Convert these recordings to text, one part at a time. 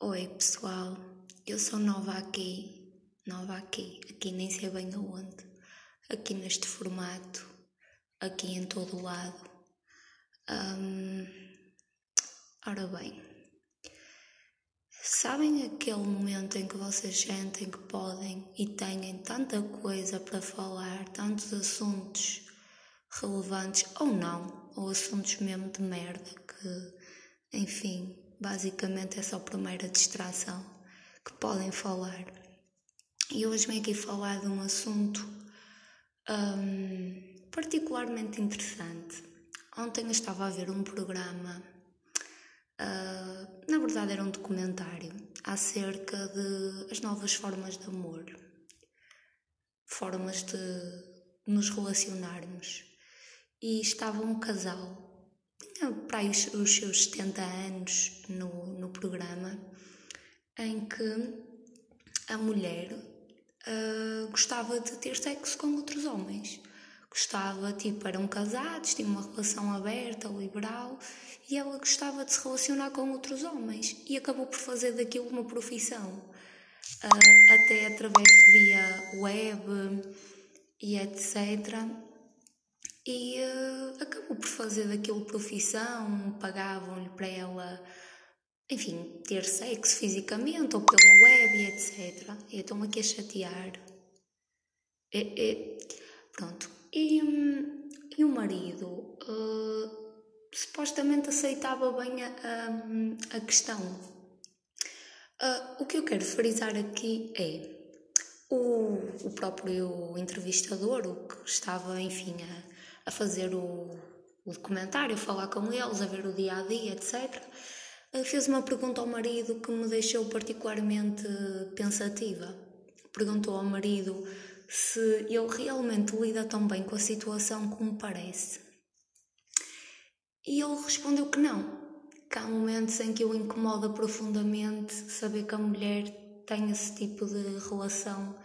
Oi pessoal, eu sou nova aqui, nova aqui, aqui nem sei bem aonde, aqui neste formato, aqui em todo o lado. Hum, ora bem, sabem aquele momento em que vocês sentem que podem e têm tanta coisa para falar, tantos assuntos relevantes ou não, ou assuntos mesmo de merda que, enfim, basicamente é só a primeira distração que podem falar. E hoje venho aqui falar de um assunto um, particularmente interessante. Ontem eu estava a ver um programa, uh, na verdade era um documentário, acerca de as novas formas de amor, formas de nos relacionarmos. E estava um casal para aí os, seus 70 anos no, no programa, em que a mulher uh, gostava de ter sexo com outros homens. Gostava, tipo, eram casados, tinham uma relação aberta, liberal, e ela gostava de se relacionar com outros homens e acabou por fazer daquilo uma profissão. Uh, até através de via web e etc e uh, acabou por fazer daquilo profissão, pagavam-lhe para ela, enfim, ter sexo fisicamente ou pela web e etc. E estão aqui a chatear. E, e, pronto. E, um, e o marido uh, supostamente aceitava bem a, a, a questão. Uh, o que eu quero frisar aqui é o, o próprio entrevistador, o que estava, enfim, a a fazer o, o documentário, a falar com eles, a ver o dia a dia, etc., eh, fez uma pergunta ao marido que me deixou particularmente pensativa. Perguntou ao marido se ele realmente lida tão bem com a situação como parece. E ele respondeu que não, que há momentos em que o incomoda profundamente saber que a mulher tem esse tipo de relação,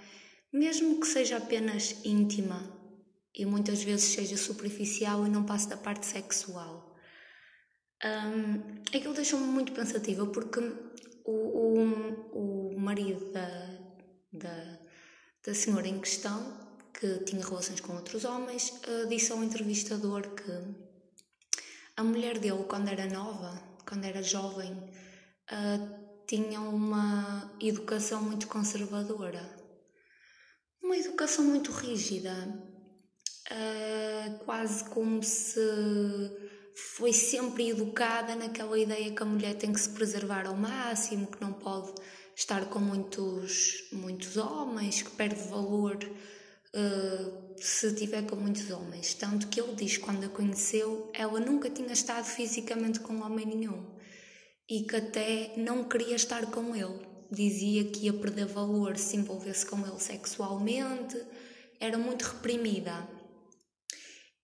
mesmo que seja apenas íntima, e muitas vezes seja superficial e não passe da parte sexual. Um, aquilo deixou-me muito pensativa porque o, o, o marido da, da, da senhora em questão, que tinha relações com outros homens, uh, disse ao entrevistador que a mulher dele, quando era nova, quando era jovem, uh, tinha uma educação muito conservadora, uma educação muito rígida uh, quase como se foi sempre educada naquela ideia que a mulher tem que se preservar ao máximo, que não pode estar com muitos, muitos homens, que perde valor uh, se estiver com muitos homens. Tanto que ele diz quando a conheceu, ela nunca tinha estado fisicamente com homem nenhum e que até não queria estar com ele. Dizia que ia perder valor se envolvesse com ele sexualmente, era muito reprimida.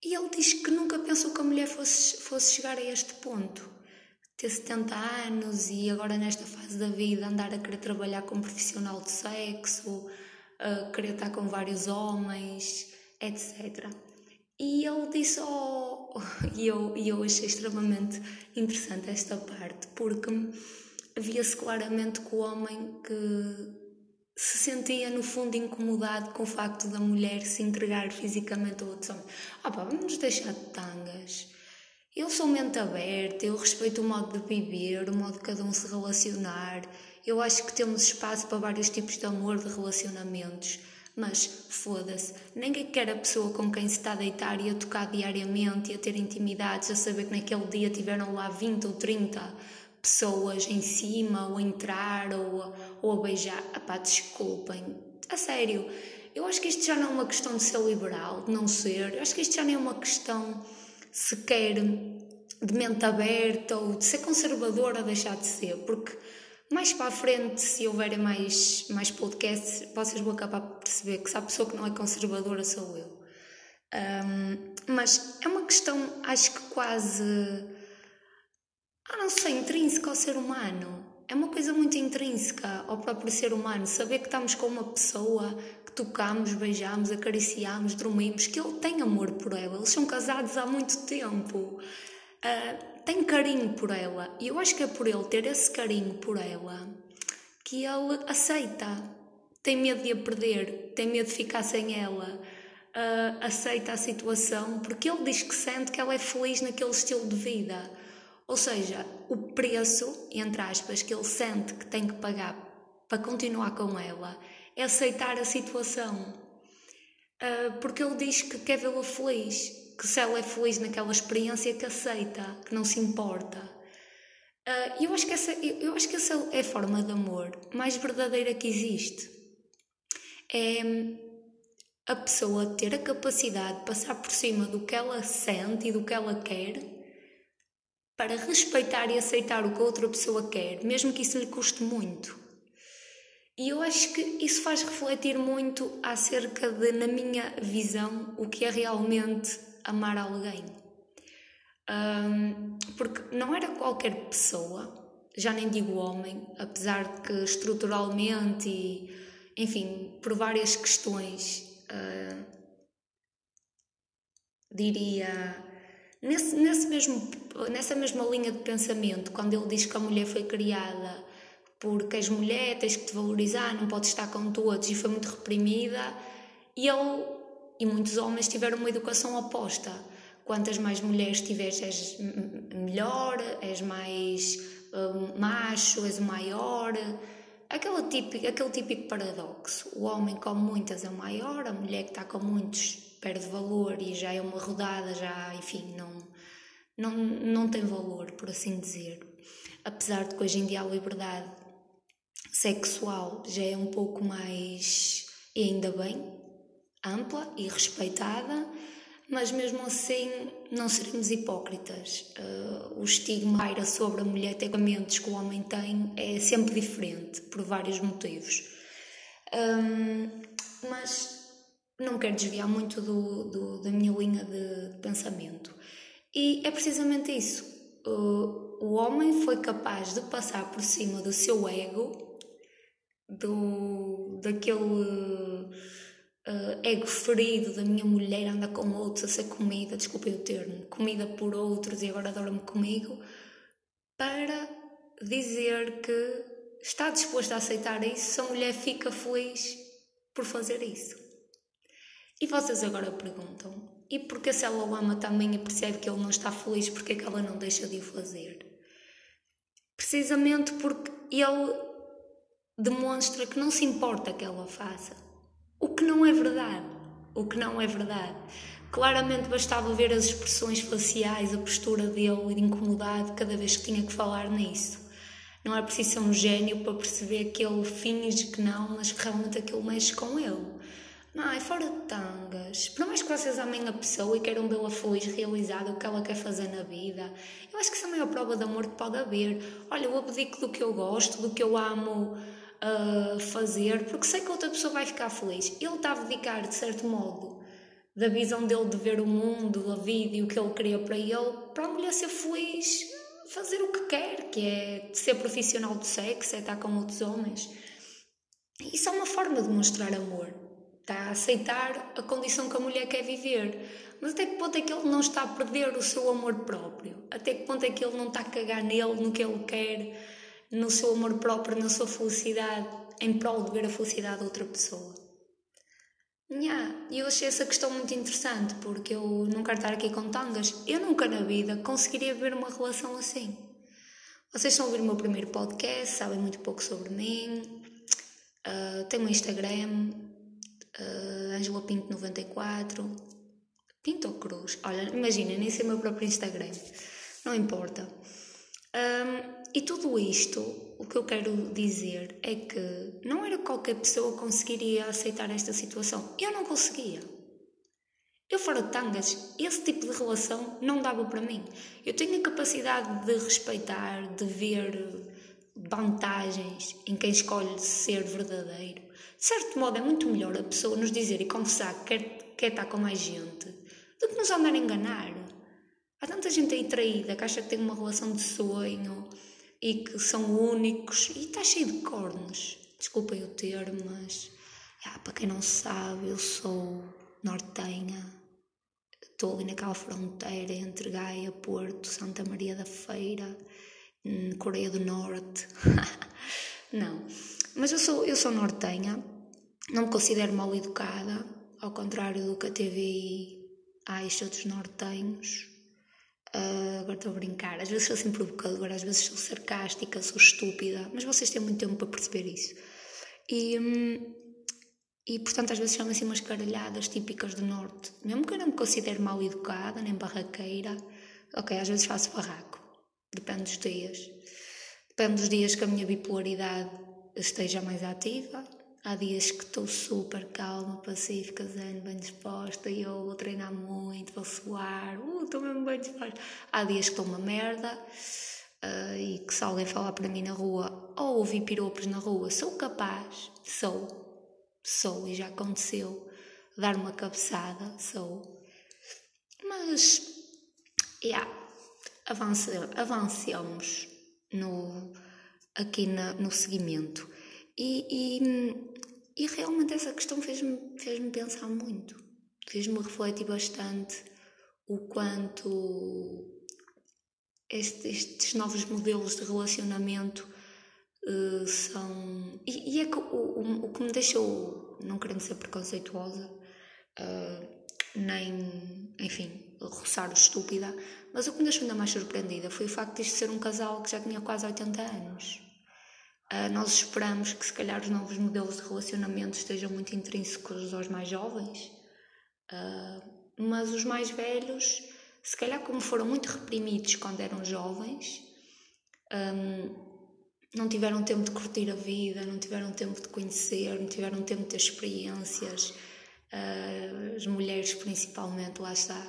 E ele diz que nunca pensou que a mulher fosse, fosse chegar a este ponto. Ter 70 anos e agora nesta fase da vida andar a querer trabalhar como profissional de sexo, a querer estar com vários homens, etc. E ele disse, oh, e eu, e eu achei extremamente interessante esta parte, porque via-se claramente que o homem que se sentia no fundo incomodado com o facto da mulher se entregar fisicamente a outros homens. Ah pá, vamos deixar de tangas. Eu sou mente aberta, eu respeito o modo de viver, o modo de cada um se relacionar. Eu acho que temos espaço para vários tipos de amor, de relacionamentos. Mas foda-se, ninguém quer a pessoa com quem se está a deitar e a tocar diariamente e a ter intimidades, a saber que naquele dia tiveram lá 20 ou 30 pessoas em cima, ou a entrar, ou a, ou a beijar. Epá, desculpem, a sério, eu acho que isto já não é uma questão de ser liberal, de não ser, eu acho que isto já nem é uma questão sequer de mente aberta ou de ser conservadora, deixar de ser, porque mais para a frente, se houverem mais, mais podcasts, vocês vão acabar por perceber que se há pessoa que não é conservadora sou eu. Um, mas é uma questão, acho que quase ah, não sei, intrínseca ao ser humano. É uma coisa muito intrínseca ao próprio ser humano. Saber que estamos com uma pessoa que tocamos, beijamos, acariciamos, dormimos, que ele tem amor por ela. Eles são casados há muito tempo. Uh, tem carinho por ela. E eu acho que é por ele ter esse carinho por ela que ele aceita. Tem medo de a perder, tem medo de ficar sem ela, uh, aceita a situação porque ele diz que sente que ela é feliz naquele estilo de vida. Ou seja, o preço, entre aspas, que ele sente que tem que pagar para continuar com ela é aceitar a situação. Uh, porque ele diz que quer vê-la feliz, que se ela é feliz naquela experiência, que aceita, que não se importa. Uh, eu, acho que essa, eu acho que essa é a forma de amor mais verdadeira que existe. É a pessoa ter a capacidade de passar por cima do que ela sente e do que ela quer para respeitar e aceitar o que a outra pessoa quer, mesmo que isso lhe custe muito. E eu acho que isso faz refletir muito acerca de, na minha visão, o que é realmente amar alguém. Um, porque não era qualquer pessoa, já nem digo homem, apesar de que estruturalmente e, enfim, por várias questões uh, diria, nesse, nesse mesmo, nessa mesma linha de pensamento, quando ele diz que a mulher foi criada porque és mulher, tens que te valorizar, não podes estar com todos, e foi muito reprimida, e ele e muitos homens tiveram uma educação oposta. Quantas mais mulheres tiveres, és melhor, és mais uh, macho, és o maior. Aquele típico, aquele típico paradoxo. O homem com muitas é o maior, a mulher que está com muitos perde valor e já é uma rodada, já, enfim, não, não, não tem valor, por assim dizer. Apesar de que hoje em dia a liberdade sexual já é um pouco mais, e ainda bem, ampla e respeitada, mas mesmo assim não seremos hipócritas. Uh, o estigma paira sobre a mulher, tecamentos que o homem tem, é sempre diferente, por vários motivos. Um, mas não quero desviar muito do, do, da minha linha de, pensamento. E é precisamente isso. O homem foi capaz de passar por cima do seu ego, do, daquele uh, ego ferido da minha mulher anda com outros a ser comida, desculpem o termo, comida por outros e agora adora-me comigo, para dizer que está disposto a aceitar isso se a mulher fica feliz por fazer isso. E vocês agora perguntam, e porque se ela o ama também e percebe que ele não está feliz, porque é que ela não deixa de o fazer? Precisamente porque ele demonstra que não se importa que ela faça. O que não é verdade. O que não é verdade. Claramente bastava ver as expressões faciais, a postura dele de incomodado cada vez que tinha que falar nisso. Não é preciso ser um gênio para perceber que ele finge que não, mas que realmente aquilo mexe com ele. Não, é fora de tangas. Por mais que vocês amem a pessoa e queiram vê-la feliz, realizada, o que ela quer fazer na vida, eu acho que isso é a maior prova de amor que pode haver. Olha, eu abdico do que eu gosto, do que eu amo uh, fazer, porque sei que outra pessoa vai ficar feliz. Ele está a dedicar, de certo modo, da visão dele de ver o mundo, a vida e o que ele queria para ele, para a mulher ser feliz, fazer o que quer, que é ser profissional do sexo, é estar com outros homens. Isso é uma forma de mostrar amor. Está a aceitar a condição que a mulher quer viver. Mas até que ponto é que ele não está a perder o seu amor próprio? Até que ponto é que ele não está a cagar nele, no que ele quer? no seu amor próprio, na sua felicidade, em prol de ver a felicidade de outra pessoa. E eu achei essa questão muito interessante, porque eu não quero estar aqui com tangas. Eu nunca na vida conseguiria ver uma relação assim. Vocês estão a ouvir o meu primeiro podcast, sabem muito pouco sobre mim. Uh, tenho um Instagram, uh, Angela Pinto 94. Pinto ou Cruz? Olha, imagina, nem sei o meu próprio Instagram. Não importa. Um, e tudo isto, o que eu quero dizer é que não era qualquer pessoa que conseguiria aceitar esta situação. Eu não conseguia. Eu fora de tangas, esse tipo de relação não dava para mim. Eu tenho a capacidade de respeitar, de ver vantagens em quem escolhe ser verdadeiro. De certo modo, é muito melhor a pessoa nos dizer e confessar que quer, quer estar com mais gente do que nos andar a enganar. Há tanta gente aí traída que acha que tem uma relação de sonho e que são únicos e está cheio de cornos. Desculpem o termo, mas ah, para quem não sabe, eu sou nortenha, estou ali naquela fronteira entre Gaia, Porto, Santa Maria da Feira, hum, Coreia do Norte. não, mas eu sou, eu sou nortenha, não me considero mal educada, ao contrário do que a TVI acha dos nortenhos. Uh, agora estou a brincar, às vezes sou assim provocadora, às vezes sou sarcástica, sou estúpida, mas vocês têm muito tempo para perceber isso. E, hum, e portanto, às vezes chamam assim umas caralhadas típicas do Norte. Mesmo que eu não me considere mal educada, nem barraqueira, ok, às vezes faço barraco. Depende dos dias. Depende dos dias que a minha bipolaridade esteja mais ativa. Há dias que estou super calma, pacífica, zen, bem disposta e eu vou treinar muito, vou suar, uh, estou mesmo bem disposta. Há dias que estou uma merda uh, e que se alguém falar para mim na rua ou ouvir piropos na rua, sou capaz, sou, sou e já aconteceu dar uma cabeçada, sou. Mas, yeah, avance, avancemos no, aqui na, no seguimento. E, e, e, realmente essa questão fez-me fez pensar muito, fez-me refletir bastante o quanto este, estes novos modelos de relacionamento uh, são. E, e, é que o, o, o, que me deixou, não querendo ser preconceituosa, uh, nem, enfim, roçar o estúpida, mas o que me deixou ainda mais surpreendida foi o facto de isto ser um casal que já tinha quase 80 anos. Uh, nós esperamos que, se calhar, os novos modelos de relacionamento estejam muito intrínsecos aos mais jovens, mas os mais velhos, se calhar, como foram muito reprimidos quando eram jovens, um, não tiveram tempo de curtir a vida, não tiveram tempo de conhecer, não tiveram tempo de ter experiências. Uh, as mulheres, principalmente, lá está,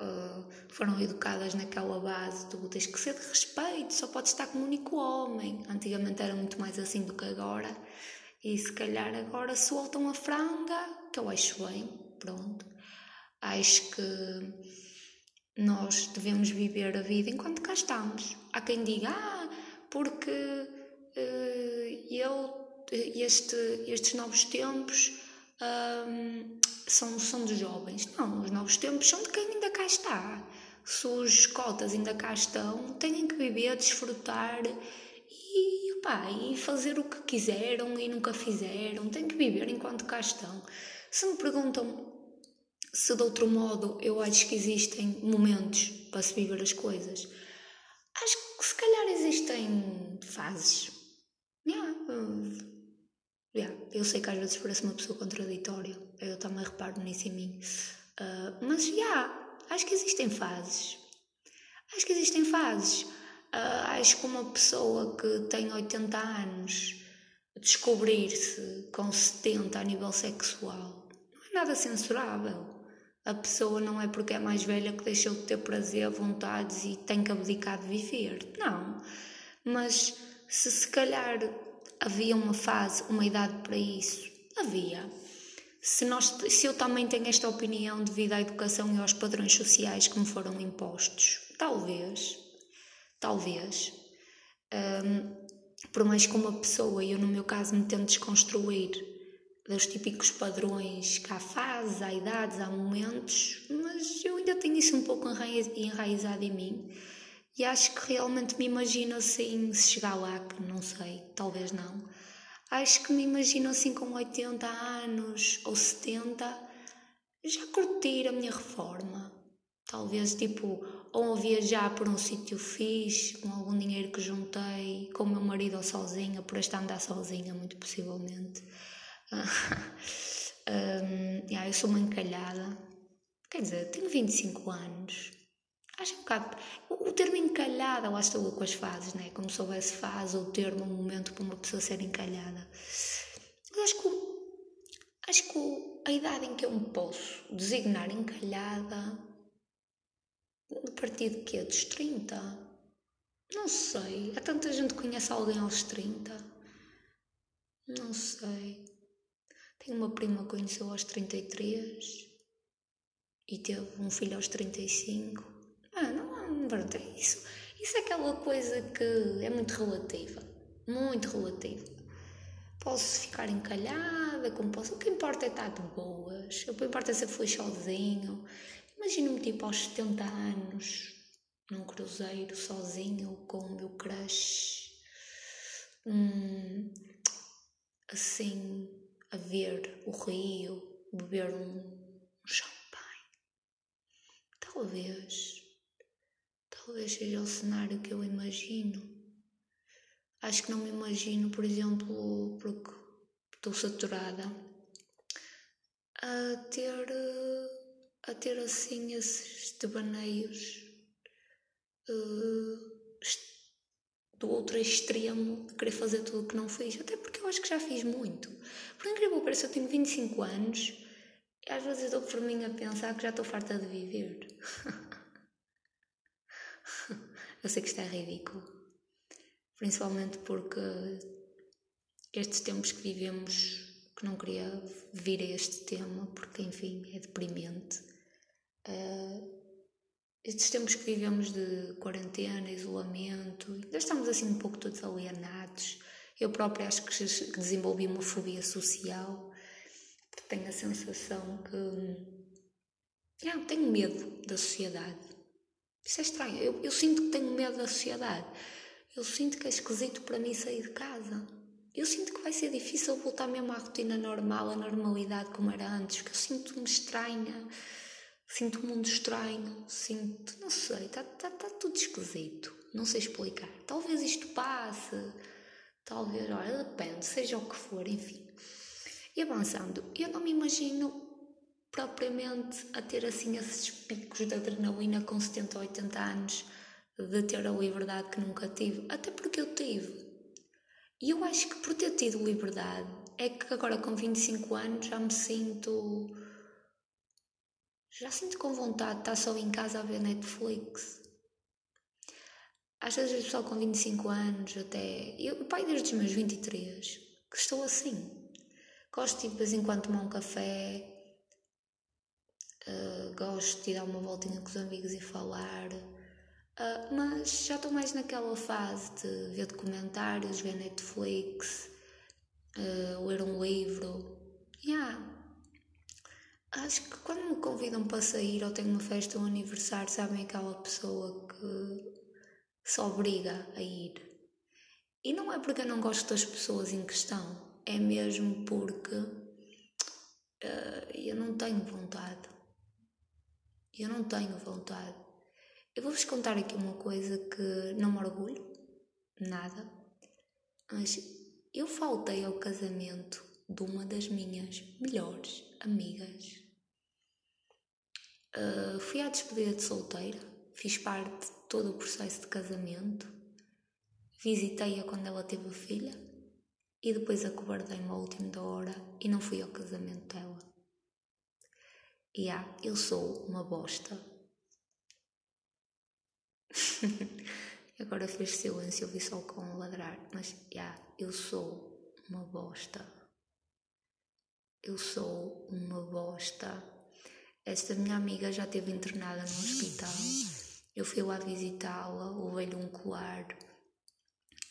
uh, foram educadas naquela base do tens que ser de respeito, só podes estar com um único homem. Antigamente era muito mais assim do que agora. E se calhar agora soltam a franga, que eu acho bem, pronto. Acho que nós devemos viver a vida enquanto cá estamos. Há quem diga, ah, porque uh, eu, este, estes novos tempos um, são, são dos jovens. Não, os novos tempos são de quem ainda cá está. Se os cotas ainda cá estão, têm que viver, desfrutar e, opá, e fazer o que quiseram e nunca fizeram. Têm que viver enquanto cá estão. Se me perguntam se de outro modo eu acho que existem momentos para se viver as coisas, acho que se calhar existem fases. Yeah, eu sei que às vezes parece uma pessoa contraditória, eu também reparo nisso em mim. Uh, mas já, yeah, acho que existem fases. Acho que existem fases. Uh, acho que uma pessoa que tem 80 anos descobrir-se com 70 a nível sexual não é nada censurável a pessoa não é porque é mais velha que deixou de ter prazer, vontades e tem que abdicar de viver. Não. Mas se se calhar havia uma fase, uma idade para isso, havia. Se, nós, se eu também tenho esta opinião devido à educação e aos padrões sociais que me foram impostos, talvez, talvez, um, por mais que uma pessoa, eu no meu caso me tento desconstruir dos típicos padrões que há fases, há idades, há momentos, mas eu ainda tenho isso um pouco enraizado em mim. E acho que realmente me imagino assim, se chegar lá, que não sei, talvez não. Acho que me imagino assim com 80 anos ou 70, já curtir a minha reforma. Talvez tipo, ou viajar por um sítio fixe, com algum dinheiro que juntei, com o meu marido ou sozinha, por esta andar sozinha, muito possivelmente um, yeah, eu sou uma encalhada. Quer dizer, tenho 25 anos. Acho um bocado. O, termo encalhada, lá estou com as fases, né? Como se houvesse fase ou termo, um momento para uma pessoa ser encalhada. Mas acho que, acho que a idade em que eu me posso designar encalhada, a partir de quê? Dos 30? Não sei. Há tanta gente que conhece alguém aos 30. Não sei. Tenho uma prima que conheceu aos 33 e teve um filho aos 35. Ah, não, é isso, isso é aquela coisa que é muito relativa. Muito relativa. Posso ficar encalhada, como posso. O que importa é estar de boas. O que importa é ser feliz sozinho. Imagino-me tipo aos 70 anos, num cruzeiro, sozinho, com o meu crush, hum, assim, a ver o rio, beber um champanhe. Talvez, talvez seja o cenário que eu imagino. Acho que não me imagino, por exemplo, porque estou saturada, a ter, a ter assim esses devaneios uh, do outro extremo de querer fazer tudo o que não fiz, até porque eu acho que já fiz muito. Por incrível que pareça, eu tenho 25 anos e às vezes dou por mim a pensar que já estou farta de viver. eu sei que isto é ridículo principalmente porque estes tempos que vivemos, que não queria vir a este tema, porque enfim é deprimente. Uh, estes tempos que vivemos de quarentena, isolamento, ainda estamos assim um pouco todos alienados. Eu própria acho que desenvolvi uma fobia social, porque tenho a sensação que. Yeah, tenho medo da sociedade. Isso é estranho. Eu, eu sinto que tenho medo da sociedade. Eu sinto que é esquisito para mim sair de casa. Eu sinto que vai ser difícil voltar mesmo à rotina normal, à normalidade como era antes, que eu sinto-me estranha, sinto o mundo estranho, sinto, não sei, está tá, tá tudo esquisito, não sei explicar. Talvez isto passe, talvez, olha, depende, seja o que for, enfim. E avançando, eu não me imagino propriamente a ter assim esses picos de adrenalina com 70 ou 80 anos de ter a liberdade que nunca tive, até porque eu tive. E eu acho que por ter tido liberdade é que agora com 25 anos já me sinto. Já sinto com vontade de estar só em casa a ver Netflix. Às vezes pessoal com 25 anos, até. Eu, pai, desde os meus 23, que estou assim. Gosto de, de vez em quando tomar um café, uh, gosto de dar uma voltinha com os amigos e falar. Uh, mas já estou mais naquela fase de ver documentários, ver Netflix, uh, ler um livro. Yeah. Acho que quando me convidam para sair ou tenho uma festa ou um aniversário, sabem aquela pessoa que se obriga a ir. E não é porque eu não gosto das pessoas em questão, é mesmo porque uh, eu não tenho vontade. Eu não tenho vontade. Eu vou-vos contar aqui uma coisa que não me orgulho, nada, mas eu faltei ao casamento de uma das minhas melhores amigas. Uh, fui à despedida de solteira, fiz parte de todo o processo de casamento, visitei-a quando ela teve a filha e depois acobardei-me ao último da hora e não fui ao casamento dela. E ah, eu sou uma bosta Agora fez silêncio, eu vi só com um ladrar. Mas, yeah, eu sou uma bosta. Eu sou uma bosta. Esta minha amiga já esteve internada no hospital. Eu fui lá visitá-la, levei-lhe um colar.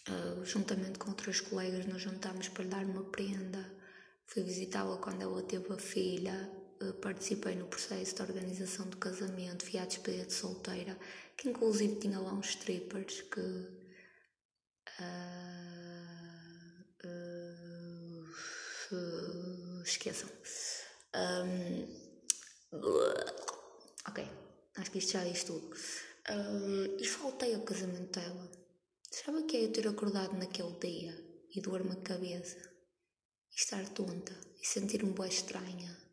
Uh, juntamente com outros colegas, nós juntámos para lhe dar uma prenda. Fui visitá-la quando ela teve a filha. Uh, participei no processo de organização do casamento. Fui à despedida de solteira que inclusive tinha lá uns strippers que uh, uh, esqueçam. Um, ok, acho que isto já diz tudo. Uh, e faltei ao casamento dela. Sabe o que é eu ter acordado naquele dia e doer-me a cabeça e estar tonta e sentir-me boa estranha?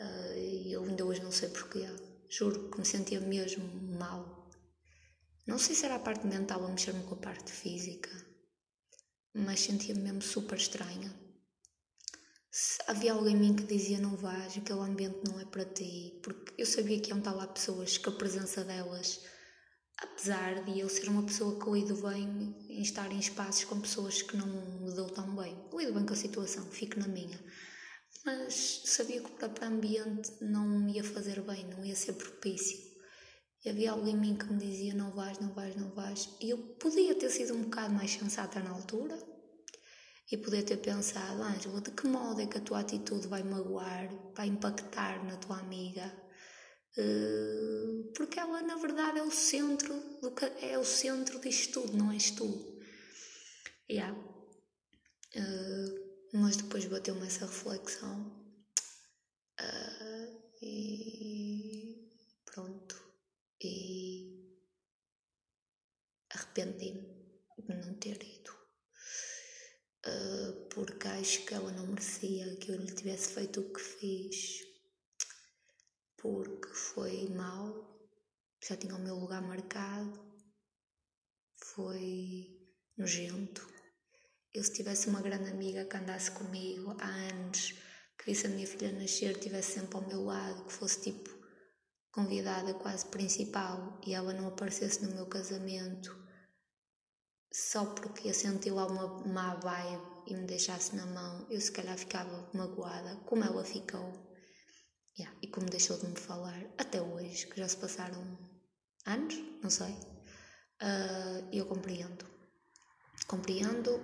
Uh, eu ainda hoje não sei porquê. Juro que me sentia mesmo mal. Não sei se era a parte mental a mexer-me com a parte física, mas sentia-me mesmo super estranha. Se havia alguém em mim que dizia não vais, aquele ambiente não é para ti, porque eu sabia que iam estar lá pessoas que a presença delas, apesar de eu ser uma pessoa que lido bem em estar em espaços com pessoas que não me dou tão bem, lido bem com a situação, fico na minha mas sabia que o próprio ambiente não me ia fazer bem, não ia ser propício. E havia algo em mim que me dizia: não vais, não vais, não vais. E eu podia ter sido um bocado mais sensata na altura e poder ter pensado: Ângela, de que modo é que a tua atitude vai magoar, vai impactar na tua amiga? Uh, porque ela na verdade é o centro do que é o centro disto tudo, não és tu. Yeah. Uh, mas depois bateu-me essa reflexão uh, e pronto. E arrependi-me de não ter ido. Uh, porque acho que ela não merecia que eu lhe tivesse feito o que fiz. Porque foi mal, já tinha o meu lugar marcado, foi nojento eu se tivesse uma grande amiga que andasse comigo há anos, que visse a minha filha nascer, tivesse sempre ao meu lado, que fosse tipo convidada quase principal e ela não aparecesse no meu casamento só porque eu senti lá uma má vibe e me deixasse na mão, eu se calhar ficava magoada, como ela ficou. Yeah, e como deixou de me falar até hoje, que já se passaram anos, não sei, uh, eu compreendo. Compreendo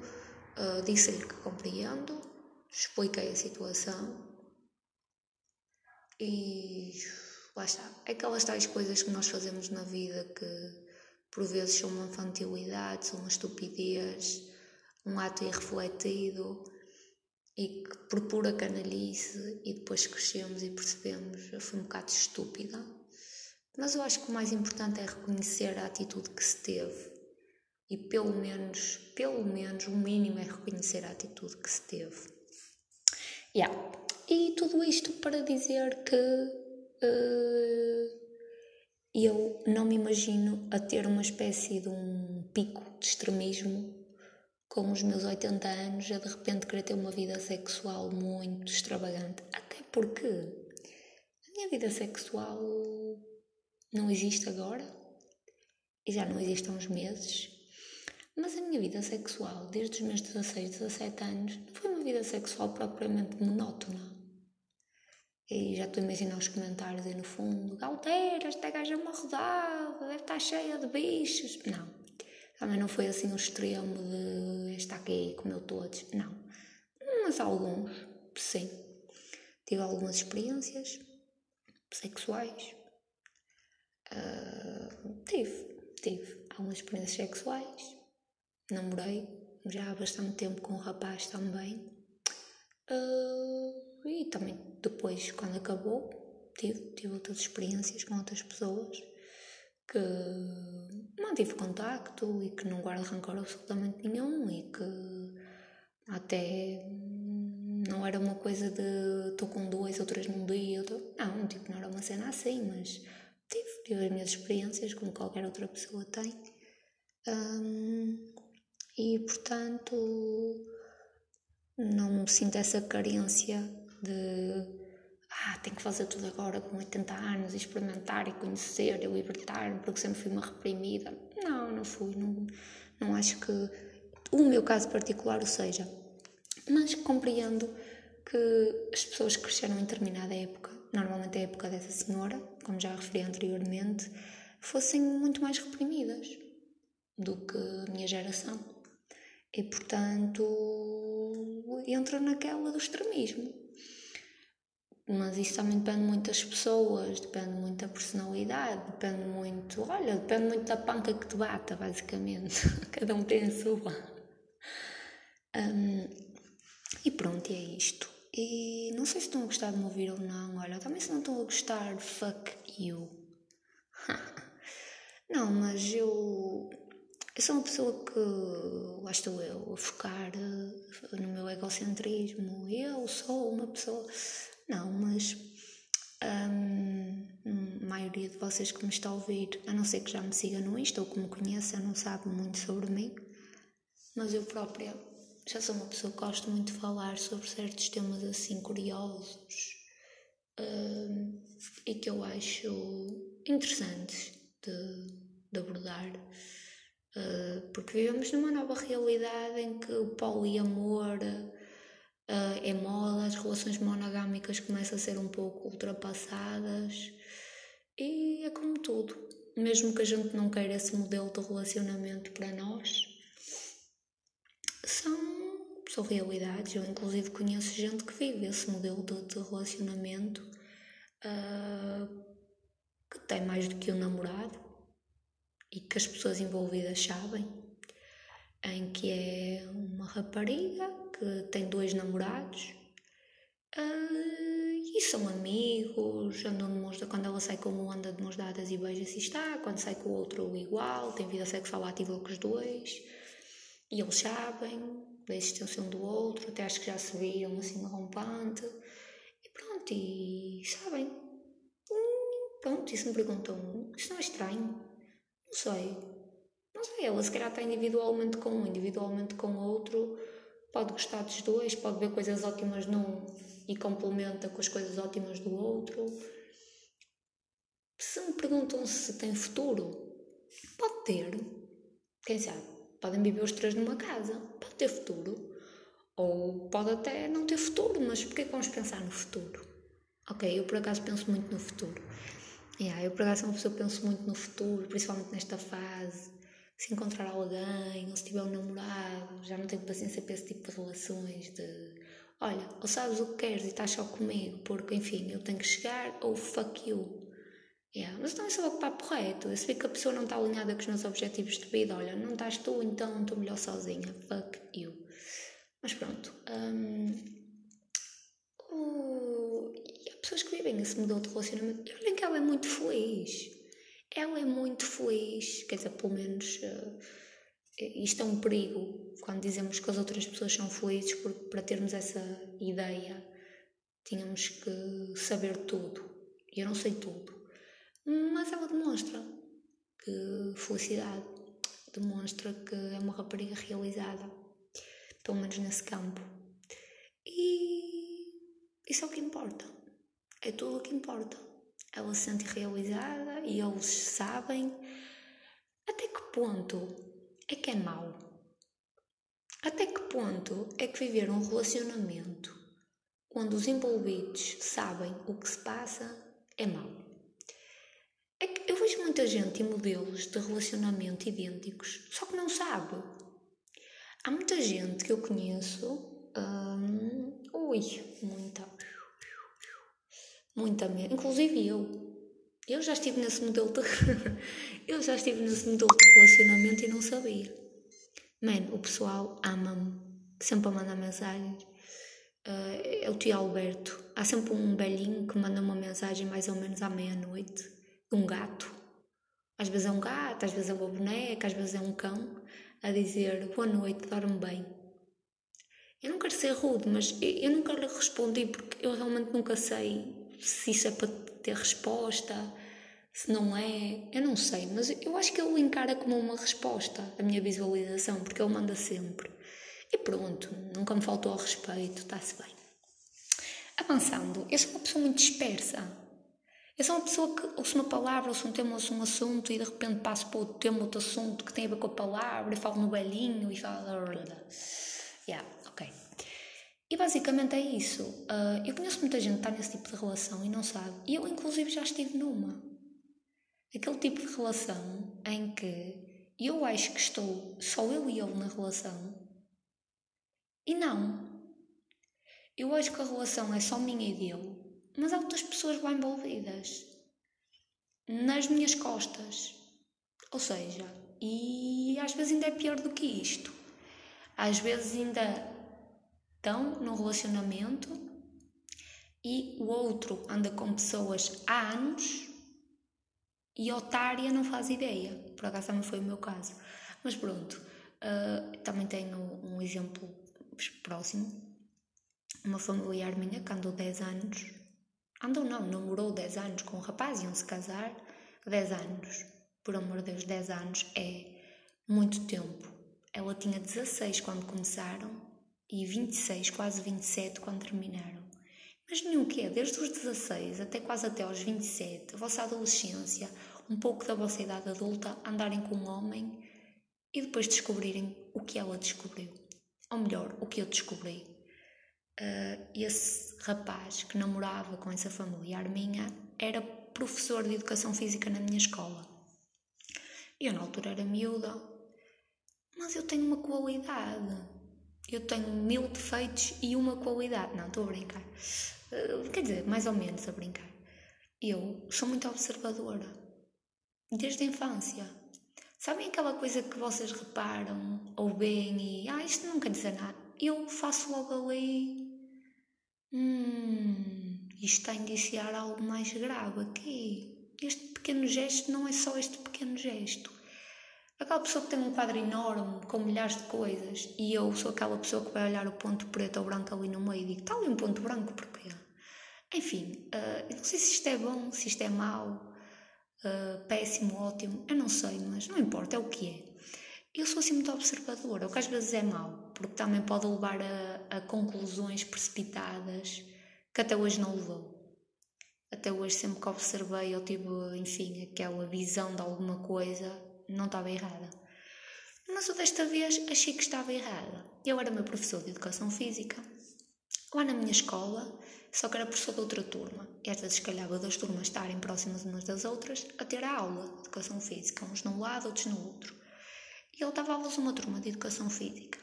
Uh, Disse-lhe que compreendo, expliquei a situação e lá está. Aquelas tais coisas que nós fazemos na vida que por vezes são uma infantilidade, são uma estupidez, um ato irrefletido e que por pura canalice e depois crescemos e percebemos eu fui um bocado estúpida. Mas eu acho que o mais importante é reconhecer a atitude que se teve e pelo menos, pelo menos, o mínimo é reconhecer a atitude que se teve. Yeah. E tudo isto para dizer que uh, eu não me imagino a ter uma espécie de um pico de extremismo com os meus 80 anos, a de repente querer ter uma vida sexual muito extravagante. Até porque a minha vida sexual não existe agora e já não existe há uns meses. Mas a minha vida sexual, desde os meus 16, 17 anos, não foi uma vida sexual propriamente monótona. E já estou a imaginar os comentários aí no fundo: Galteira, esta gaja é uma rodada, deve estar cheia de bichos. Não. Também não foi assim o extremo de esta aqui comeu todos. Não. Mas alguns, sim. Tive algumas experiências sexuais. Uh, tive, tive algumas experiências sexuais namorei já há bastante tempo com um rapaz também. Uh, e também depois, quando acabou, tive, tive outras experiências com outras pessoas que mantive contacto e que não guardo rancor absolutamente nenhum e que até não era uma coisa de estou com dois ou três num dia, tô... não, tipo, não era uma cena assim, mas tive, tive as minhas experiências como qualquer outra pessoa tem. Um, e portanto não sinto essa carência de ah, tenho que fazer tudo agora com 80 anos, experimentar e conhecer e libertar-me porque sempre fui uma reprimida. Não, não fui, não, não acho que o meu caso particular o seja. Mas compreendo que as pessoas que cresceram em determinada época, normalmente a época dessa senhora, como já referi anteriormente, fossem muito mais reprimidas do que a minha geração e, portanto, entra naquela do extremismo. Mas isso também depende muito das pessoas, depende muito da personalidade, depende muito, olha, depende muito da panca que te bata, basicamente. Cada um tem a sua. Um, e pronto, é isto. E não sei se estão a gostar de me ouvir ou não. Olha, também se não estão a gostar, fuck you. não, mas eu eu sou uma pessoa que, lá estou eu, a focar eh, no meu egocentrismo. Eu sou uma pessoa. Não, mas hum, a maioria de vocês que me está a ouvir, a não ser que já me siga no Insta ou que me conheça, não sabe muito sobre mim. Mas eu própria já sou uma pessoa que gosto muito de falar sobre certos temas assim curiosos hum, e que eu acho interessantes de, de abordar. Uh, porque vivemos numa nova realidade em que o poliamor uh, é moda, as relações monogâmicas começam a ser um pouco ultrapassadas e é como tudo. Mesmo que a gente não queira esse modelo de relacionamento para nós, são, são realidades. Eu, inclusive, conheço gente que vive esse modelo de, de relacionamento uh, tem mais do que um namorado e que as pessoas envolvidas sabem, em que é uma rapariga que tem dois namorados uh, e são amigos, andam de mãos quando ela sai com um anda de mãos dadas e beija-se está, quando sai com o outro igual, tem vida sexual ativa com os dois e eles sabem da existência um do outro, até acho que já se viram assim rompante e pronto, e sabem. Hum, pronto, e se me perguntam, isto não é estranho? Não sei. Não sei, ela se calhar está individualmente com um, individualmente com outro, pode gostar dos dois, pode ver coisas ótimas num e complementa com as coisas ótimas do outro. Se me perguntam se tem futuro, pode ter. Quem sabe? Podem viver os três numa casa, pode ter futuro. Ou pode até não ter futuro, mas porquê que vamos pensar no futuro? Ok, eu por acaso penso muito no futuro. Yeah, eu por acaso sou uma pessoa que penso muito no futuro, principalmente nesta fase. Se encontrar alguém, ou se tiver um namorado, já não tenho paciência para esse tipo de relações de olha, ou sabes o que queres e estás só comigo, porque enfim, eu tenho que chegar, ou fuck you. Yeah, mas não é só o papo reto. Eu sei que a pessoa não está alinhada com os meus objetivos de vida. Olha, não estás tu, então estou melhor sozinha. Fuck you. Mas pronto. Um, uh, e há pessoas que vivem esse modelo de relacionamento. E olhem que ela é muito feliz. Ela é muito feliz. Quer dizer, pelo menos. Uh, isto é um perigo quando dizemos que as outras pessoas são felizes, porque para termos essa ideia tínhamos que saber tudo. Eu não sei tudo. Mas ela demonstra que felicidade, demonstra que é uma rapariga realizada, pelo menos nesse campo. E isso é o que importa. É tudo o que importa. Ela se sente realizada e eles sabem até que ponto é que é mau? Até que ponto é que viver um relacionamento onde os envolvidos sabem o que se passa é mau? É que eu vejo muita gente em modelos de relacionamento idênticos, só que não sabe. Há muita gente que eu conheço, hum, ui, muita, muita mesmo, inclusive eu. Eu já estive nesse modelo de. eu já estive nesse modelo de relacionamento e não sabia. Mano, o pessoal ama-me. Sempre a mandar mensagens. Uh, é o tio Alberto. Há sempre um velhinho que manda uma mensagem mais ou menos à meia-noite. Um gato. Às vezes é um gato, às vezes é uma boneca, às vezes é um cão. A dizer boa noite, dorme bem. Eu não quero ser rude, mas eu nunca lhe respondi porque eu realmente nunca sei se isso é para ter resposta, se não é, eu não sei, mas eu acho que ele encara como uma resposta a minha visualização, porque ele manda sempre. E pronto, nunca me faltou ao respeito, está-se bem. Avançando, eu sou uma pessoa muito dispersa. Eu sou uma pessoa que ouço uma palavra, ouço um tema, ouço um assunto e de repente passo para outro tema, outro assunto que tem a ver com a palavra e falo no belinho e falo. Yeah. E basicamente é isso. Uh, eu conheço muita gente que está nesse tipo de relação e não sabe. E eu, inclusive, já estive numa. Aquele tipo de relação em que eu acho que estou só eu e ele na relação. E não. Eu acho que a relação é só minha e dele, mas há outras pessoas lá envolvidas. Nas minhas costas. Ou seja, e às vezes ainda é pior do que isto. Às vezes ainda estão num relacionamento e o outro anda com pessoas há anos e otária não faz ideia. Por acaso também foi o meu caso. Mas pronto, uh, também tenho um exemplo próximo. Uma familiar minha que andou 10 anos, andou não, namorou 10 anos com um rapaz, iam se casar 10 anos. Por amor de Deus, 10 anos é muito tempo. Ela tinha 16 quando começaram e 26, quase 27 quando terminaram. Imaginem o quê? Desde os 16 até quase até aos 27, a vossa adolescência, um pouco da vossa idade adulta, andarem com um homem e depois descobrirem o que ela descobriu. Ou melhor, o que eu descobri. Uh, esse rapaz que namorava com essa familiar minha era professor de educação física na minha escola. Eu na altura era miúda, mas eu tenho uma qualidade eu tenho mil defeitos e uma qualidade. Não, estou a brincar. Uh, quer dizer, mais ou menos a brincar. Eu sou muito observadora, desde a infância. Sabem aquela coisa que vocês reparam ou veem e ah, isto não quer dizer nada? Eu faço logo ali. Hum, isto está a indiciar algo mais grave aqui. Este pequeno gesto não é só este pequeno gesto. Aquela pessoa que tem um quadro enorme com milhares de coisas e eu sou aquela pessoa que vai olhar o ponto preto ou branco ali no meio e digo: está ali um ponto branco, porquê? Enfim, uh, não sei se isto é bom, se isto é mau, uh, péssimo, ótimo, eu não sei, mas não importa, é o que é. Eu sou assim muito observadora, o que às vezes é mau, porque também pode levar a, a conclusões precipitadas que até hoje não levou. Até hoje, sempre que observei, eu tive, enfim, aquela visão de alguma coisa não estava errada. Mas eu desta vez achei que estava errada. Eu era meu professor de Educação Física, lá na minha escola, só que era professor de outra turma. Esta descalhava das turmas estarem próximas umas das outras a ter a aula de Educação Física, uns num lado, outros no outro. E ele dava aulas uma turma de Educação Física.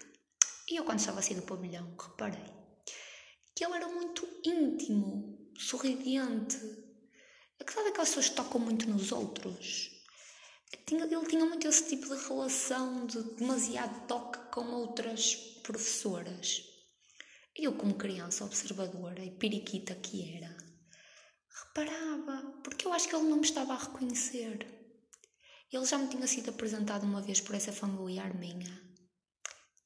E eu, quando estava assim no pavilhão, reparei que ele era muito íntimo, sorridente. Aquela daquelas pessoas que tocam muito nos outros ele tinha muito esse tipo de relação de demasiado toque com outras professoras. Eu, como criança observadora e periquita que era, reparava, porque eu acho que ele não me estava a reconhecer. Ele já me tinha sido apresentado uma vez por essa familiar minha,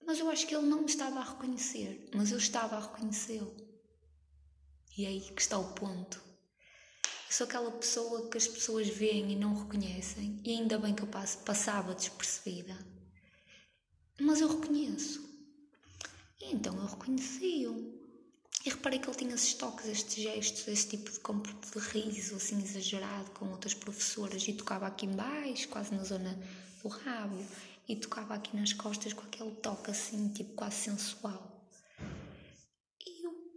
mas eu acho que ele não me estava a reconhecer, mas eu estava a reconhecê-lo. E é aí que está o ponto. Eu sou aquela pessoa que as pessoas veem e não reconhecem, e ainda bem que eu passo, passava despercebida. Mas eu reconheço. E então eu reconheci-o. E reparei que ele tinha esses toques, estes gestos, esse tipo de riso assim exagerado com outras professoras e tocava aqui embaixo, quase na zona do rabo, e tocava aqui nas costas com aquele toque assim, tipo quase sensual.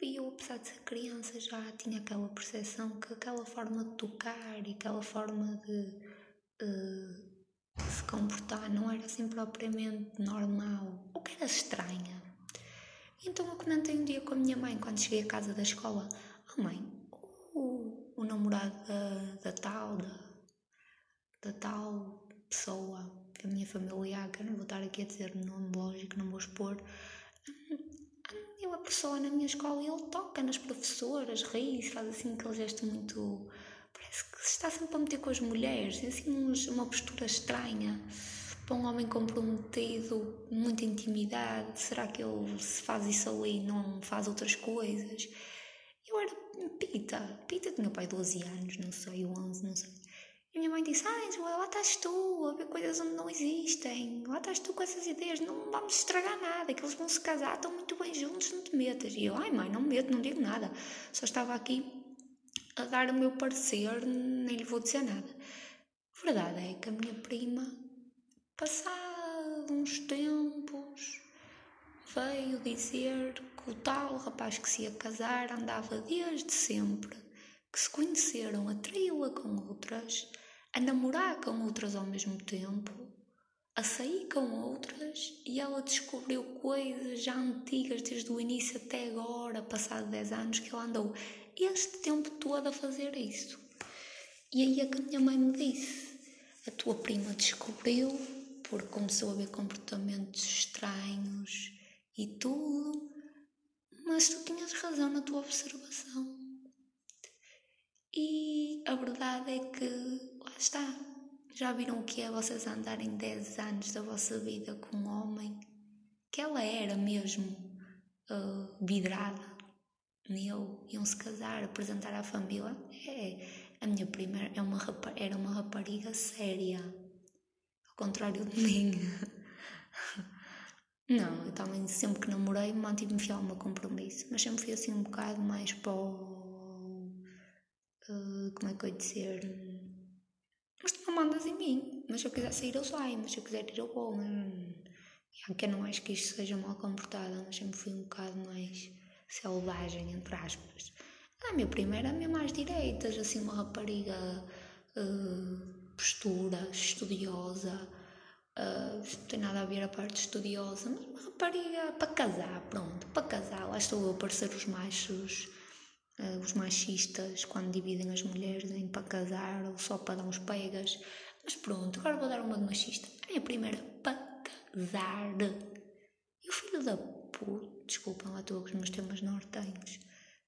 E eu, apesar de ser criança, já tinha aquela percepção que aquela forma de tocar e aquela forma de uh, se comportar não era assim propriamente normal, ou que era estranha. Então eu comentei um dia com a minha mãe, quando cheguei à casa da escola: Oh mãe, o, o namorado da, da tal, da, da tal pessoa, a minha familiar, que eu não vou estar aqui a dizer o nome lógico, não vou expor é professor na minha escola e ele toca nas professoras, ri faz assim aquele gesto muito. Parece que se está sempre a meter com as mulheres, assim uma postura estranha. Para um homem comprometido, muita intimidade, será que ele se faz isso ali e não faz outras coisas? Eu era Pita, Pita tinha pai 12 anos, não sei, 11, não sei. Mãe disse: Ângela, lá estás tu a ver coisas onde não existem. Lá estás tu com essas ideias, não vamos estragar nada. Que eles vão se casar, estão muito bem juntos, não te metas. E eu: Ai, mãe, não me meto, não digo nada. Só estava aqui a dar o meu parecer, nem lhe vou dizer nada. A verdade é que a minha prima, passado uns tempos, veio dizer que o tal rapaz que se ia casar andava desde sempre, que se conheceram, atraiu-a com outras a namorar com outras ao mesmo tempo, a sair com outras e ela descobriu coisas já antigas desde o início até agora, passado 10 anos, que ela andou este tempo todo a fazer isso. E aí é que a minha mãe me disse: a tua prima descobriu porque começou a ver comportamentos estranhos e tudo, mas tu tinhas razão na tua observação. E a verdade é que lá está. Já viram o que é vocês andarem 10 anos da vossa vida com um homem que ela era mesmo uh, vidrada nele, iam se casar, apresentar à família? É, a minha prima é uma era uma rapariga séria, ao contrário de mim. Não, eu também sempre que namorei mantive-me fiel ao meu compromisso, mas sempre fui assim um bocado mais para o, uh, como é que eu ia dizer? Mas tu não mandas em mim. Mas se eu quiser sair, eu saio. Mas se eu quiser ir, eu vou. Hum. que eu não acho que isto seja mal comportada, mas sempre fui um bocado mais selvagem, entre aspas. A minha prima era mesmo às direitas, assim, uma rapariga uh, postura, estudiosa. Uh, não tem nada a ver a parte estudiosa, mas uma rapariga para casar, pronto, para casar. Lá estou eu a parecer os machos os machistas quando dividem as mulheres em para casar ou só para dar uns pegas. Mas pronto, agora vou dar uma de machista. A minha primeira para casar. E o filho da puta, desculpem lá estou com os meus temas nortenhos,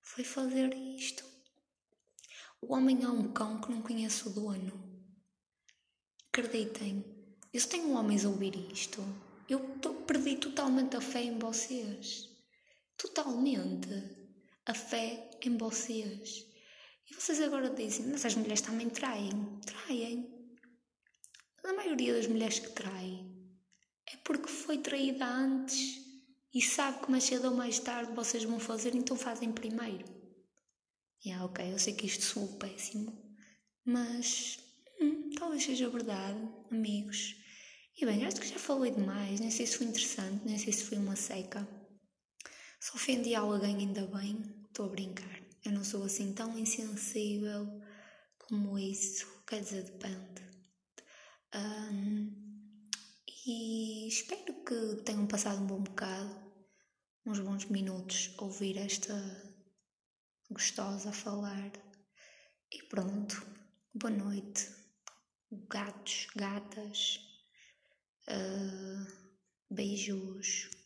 foi fazer isto. O homem é um cão que não conhece o dono. Acreditem, eu se tenho homens a ouvir isto, eu perdi totalmente a fé em vocês. Totalmente a fé em vocês. E vocês agora dizem, mas as mulheres também traem. Traem. Mas a maioria das mulheres que traem é porque foi traída antes e sabe que mais cedo ou mais tarde vocês vão fazer, então fazem primeiro. E yeah, ok, eu sei que isto soa péssimo, mas hum, talvez seja verdade, amigos. E bem, acho que já falei demais, nem sei se foi interessante, nem sei se foi uma seca. Se ofendi alguém, ainda bem, estou a brincar. Eu não sou assim tão insensível como isso, quer dizer, depende. Um, e espero que tenham passado um bom bocado, uns bons minutos, ouvir esta gostosa falar. E pronto, boa noite, gatos, gatas, uh, beijos.